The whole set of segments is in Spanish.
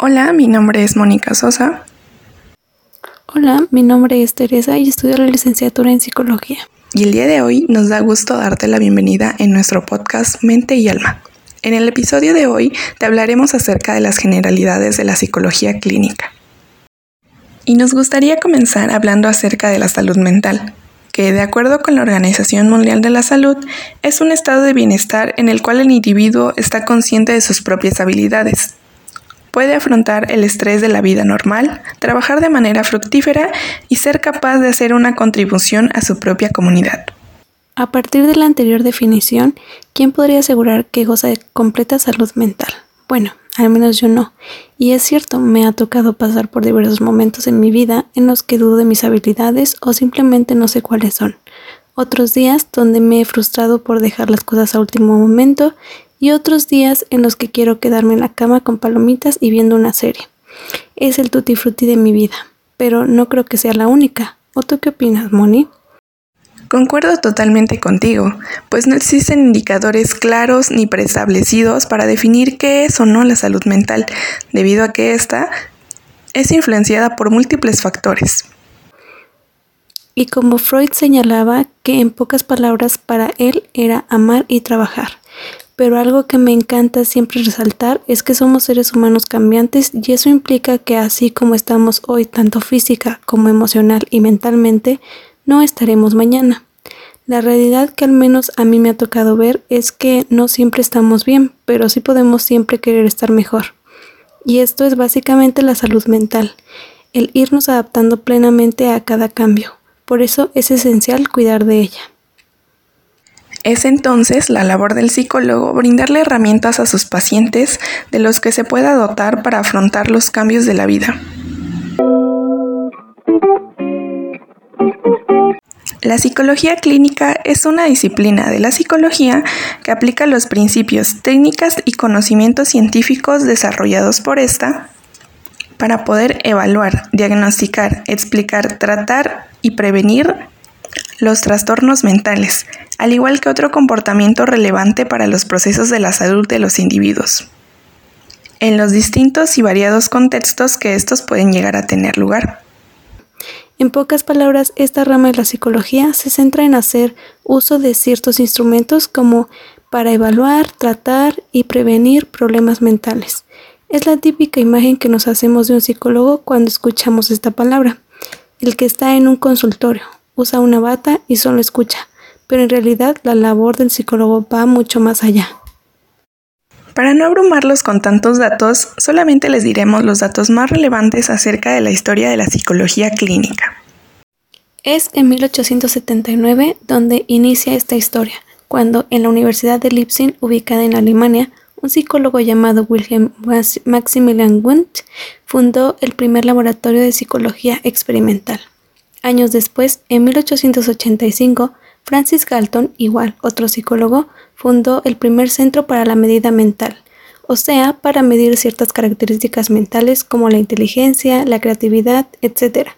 Hola, mi nombre es Mónica Sosa. Hola, mi nombre es Teresa y estudio la licenciatura en psicología. Y el día de hoy nos da gusto darte la bienvenida en nuestro podcast Mente y Alma. En el episodio de hoy te hablaremos acerca de las generalidades de la psicología clínica. Y nos gustaría comenzar hablando acerca de la salud mental, que de acuerdo con la Organización Mundial de la Salud es un estado de bienestar en el cual el individuo está consciente de sus propias habilidades, puede afrontar el estrés de la vida normal, trabajar de manera fructífera y ser capaz de hacer una contribución a su propia comunidad. A partir de la anterior definición, ¿quién podría asegurar que goza de completa salud mental? Bueno, al menos yo no. Y es cierto, me ha tocado pasar por diversos momentos en mi vida en los que dudo de mis habilidades o simplemente no sé cuáles son. Otros días donde me he frustrado por dejar las cosas a último momento y otros días en los que quiero quedarme en la cama con palomitas y viendo una serie. Es el tutti frutti de mi vida, pero no creo que sea la única. ¿O tú qué opinas, Moni? Concuerdo totalmente contigo, pues no existen indicadores claros ni preestablecidos para definir qué es o no la salud mental, debido a que ésta es influenciada por múltiples factores. Y como Freud señalaba que en pocas palabras para él era amar y trabajar pero algo que me encanta siempre resaltar es que somos seres humanos cambiantes y eso implica que así como estamos hoy tanto física como emocional y mentalmente, no estaremos mañana. La realidad que al menos a mí me ha tocado ver es que no siempre estamos bien, pero sí podemos siempre querer estar mejor. Y esto es básicamente la salud mental, el irnos adaptando plenamente a cada cambio. Por eso es esencial cuidar de ella. Es entonces la labor del psicólogo brindarle herramientas a sus pacientes de los que se pueda dotar para afrontar los cambios de la vida. La psicología clínica es una disciplina de la psicología que aplica los principios, técnicas y conocimientos científicos desarrollados por esta para poder evaluar, diagnosticar, explicar, tratar y prevenir los trastornos mentales, al igual que otro comportamiento relevante para los procesos de la salud de los individuos, en los distintos y variados contextos que estos pueden llegar a tener lugar. En pocas palabras, esta rama de la psicología se centra en hacer uso de ciertos instrumentos como para evaluar, tratar y prevenir problemas mentales. Es la típica imagen que nos hacemos de un psicólogo cuando escuchamos esta palabra, el que está en un consultorio, usa una bata y solo escucha, pero en realidad la labor del psicólogo va mucho más allá. Para no abrumarlos con tantos datos, solamente les diremos los datos más relevantes acerca de la historia de la psicología clínica. Es en 1879 donde inicia esta historia, cuando en la Universidad de Leipzig, ubicada en Alemania, un psicólogo llamado Wilhelm Maximilian Wundt fundó el primer laboratorio de psicología experimental. Años después, en 1885, Francis Galton, igual otro psicólogo, fundó el primer centro para la medida mental, o sea, para medir ciertas características mentales como la inteligencia, la creatividad, etc.,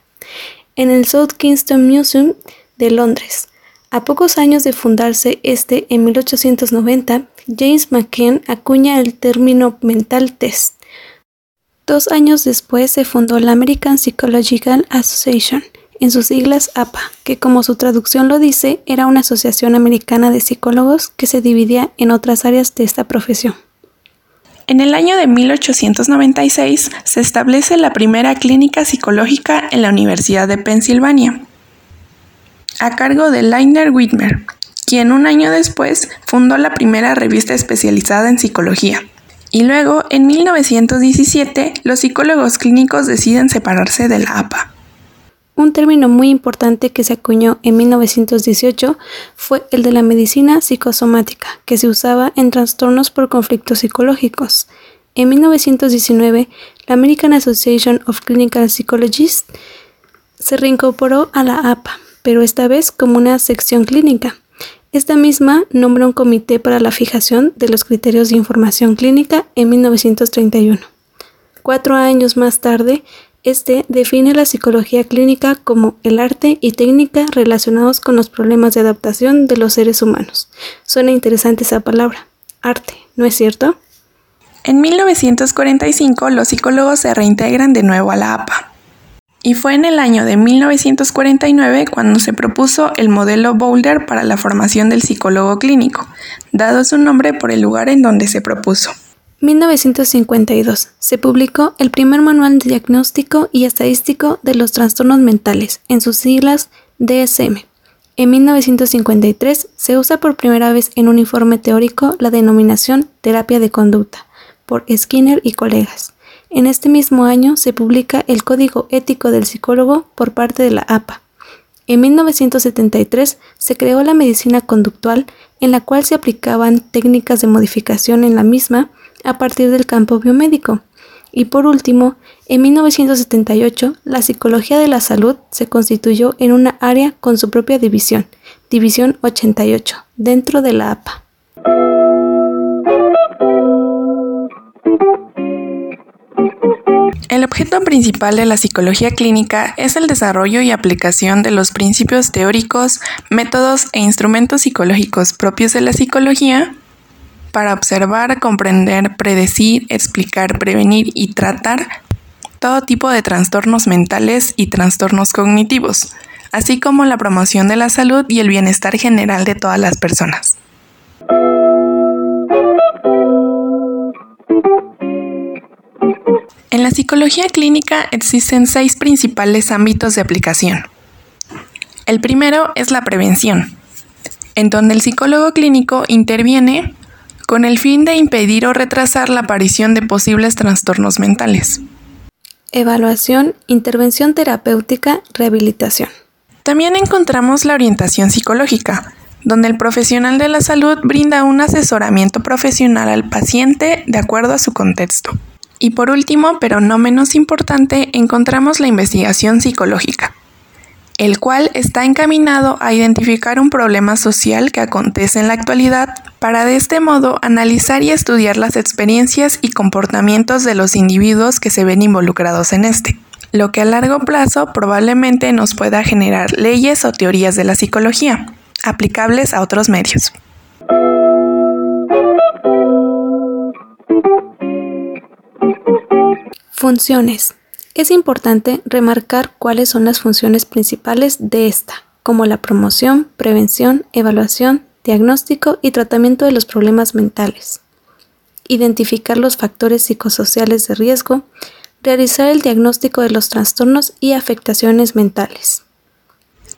en el South Kingston Museum de Londres. A pocos años de fundarse este, en 1890, James McKen acuña el término mental test. Dos años después se fundó la American Psychological Association, en sus siglas APA, que como su traducción lo dice, era una asociación americana de psicólogos que se dividía en otras áreas de esta profesión. En el año de 1896 se establece la primera clínica psicológica en la Universidad de Pensilvania, a cargo de Leiner Whitmer, quien un año después fundó la primera revista especializada en psicología. Y luego, en 1917, los psicólogos clínicos deciden separarse de la APA. Un término muy importante que se acuñó en 1918 fue el de la medicina psicosomática, que se usaba en trastornos por conflictos psicológicos. En 1919, la American Association of Clinical Psychologists se reincorporó a la APA, pero esta vez como una sección clínica. Esta misma nombró un comité para la fijación de los criterios de información clínica en 1931. Cuatro años más tarde, este define la psicología clínica como el arte y técnica relacionados con los problemas de adaptación de los seres humanos. Suena interesante esa palabra, arte, ¿no es cierto? En 1945 los psicólogos se reintegran de nuevo a la APA. Y fue en el año de 1949 cuando se propuso el modelo Boulder para la formación del psicólogo clínico, dado su nombre por el lugar en donde se propuso. 1952. Se publicó el primer manual diagnóstico y estadístico de los trastornos mentales, en sus siglas DSM. En 1953 se usa por primera vez en un informe teórico la denominación terapia de conducta, por Skinner y colegas. En este mismo año se publica el Código Ético del Psicólogo por parte de la APA. En 1973 se creó la medicina conductual en la cual se aplicaban técnicas de modificación en la misma a partir del campo biomédico. Y por último, en 1978, la psicología de la salud se constituyó en una área con su propia división, División 88, dentro de la APA. El objeto principal de la psicología clínica es el desarrollo y aplicación de los principios teóricos, métodos e instrumentos psicológicos propios de la psicología para observar, comprender, predecir, explicar, prevenir y tratar todo tipo de trastornos mentales y trastornos cognitivos, así como la promoción de la salud y el bienestar general de todas las personas. En la psicología clínica existen seis principales ámbitos de aplicación. El primero es la prevención, en donde el psicólogo clínico interviene con el fin de impedir o retrasar la aparición de posibles trastornos mentales. Evaluación, intervención terapéutica, rehabilitación. También encontramos la orientación psicológica, donde el profesional de la salud brinda un asesoramiento profesional al paciente de acuerdo a su contexto. Y por último, pero no menos importante, encontramos la investigación psicológica, el cual está encaminado a identificar un problema social que acontece en la actualidad para de este modo analizar y estudiar las experiencias y comportamientos de los individuos que se ven involucrados en este, lo que a largo plazo probablemente nos pueda generar leyes o teorías de la psicología, aplicables a otros medios. Funciones. Es importante remarcar cuáles son las funciones principales de esta, como la promoción, prevención, evaluación, diagnóstico y tratamiento de los problemas mentales, identificar los factores psicosociales de riesgo, realizar el diagnóstico de los trastornos y afectaciones mentales.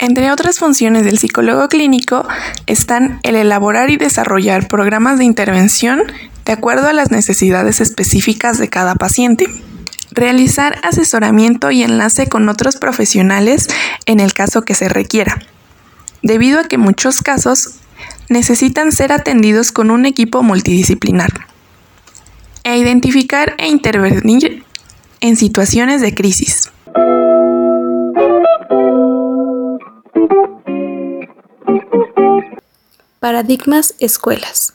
Entre otras funciones del psicólogo clínico están el elaborar y desarrollar programas de intervención de acuerdo a las necesidades específicas de cada paciente realizar asesoramiento y enlace con otros profesionales en el caso que se requiera, debido a que muchos casos necesitan ser atendidos con un equipo multidisciplinar, e identificar e intervenir en situaciones de crisis. Paradigmas escuelas.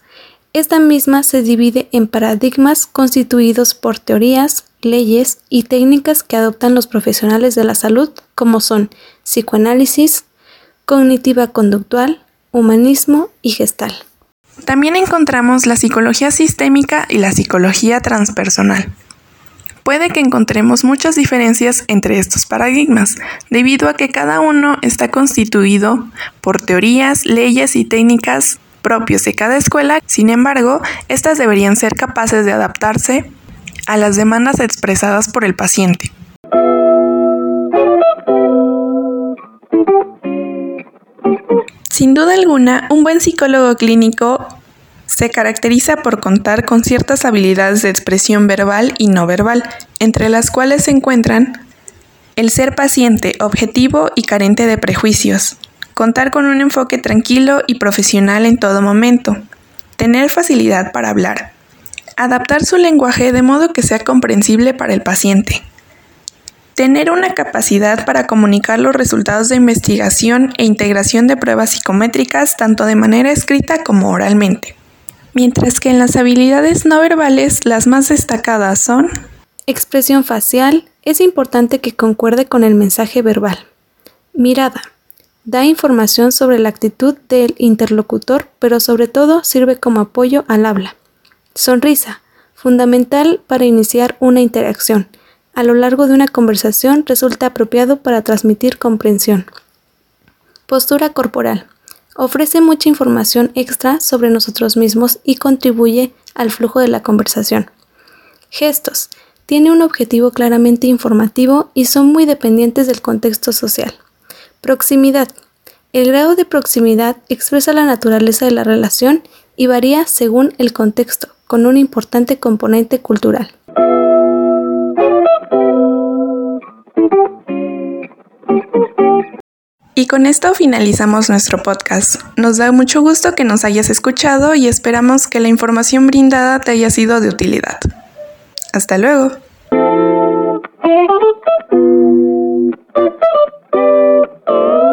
Esta misma se divide en paradigmas constituidos por teorías, leyes y técnicas que adoptan los profesionales de la salud, como son psicoanálisis, cognitiva conductual, humanismo y gestal. También encontramos la psicología sistémica y la psicología transpersonal. Puede que encontremos muchas diferencias entre estos paradigmas, debido a que cada uno está constituido por teorías, leyes y técnicas propios de cada escuela, sin embargo, estas deberían ser capaces de adaptarse a las demandas expresadas por el paciente. Sin duda alguna, un buen psicólogo clínico se caracteriza por contar con ciertas habilidades de expresión verbal y no verbal, entre las cuales se encuentran el ser paciente, objetivo y carente de prejuicios, contar con un enfoque tranquilo y profesional en todo momento, tener facilidad para hablar, Adaptar su lenguaje de modo que sea comprensible para el paciente. Tener una capacidad para comunicar los resultados de investigación e integración de pruebas psicométricas tanto de manera escrita como oralmente. Mientras que en las habilidades no verbales las más destacadas son Expresión facial. Es importante que concuerde con el mensaje verbal. Mirada. Da información sobre la actitud del interlocutor, pero sobre todo sirve como apoyo al habla. Sonrisa. fundamental para iniciar una interacción. A lo largo de una conversación resulta apropiado para transmitir comprensión. Postura corporal. Ofrece mucha información extra sobre nosotros mismos y contribuye al flujo de la conversación. Gestos. Tiene un objetivo claramente informativo y son muy dependientes del contexto social. Proximidad. El grado de proximidad expresa la naturaleza de la relación y varía según el contexto, con un importante componente cultural. Y con esto finalizamos nuestro podcast. Nos da mucho gusto que nos hayas escuchado y esperamos que la información brindada te haya sido de utilidad. Hasta luego. Oh.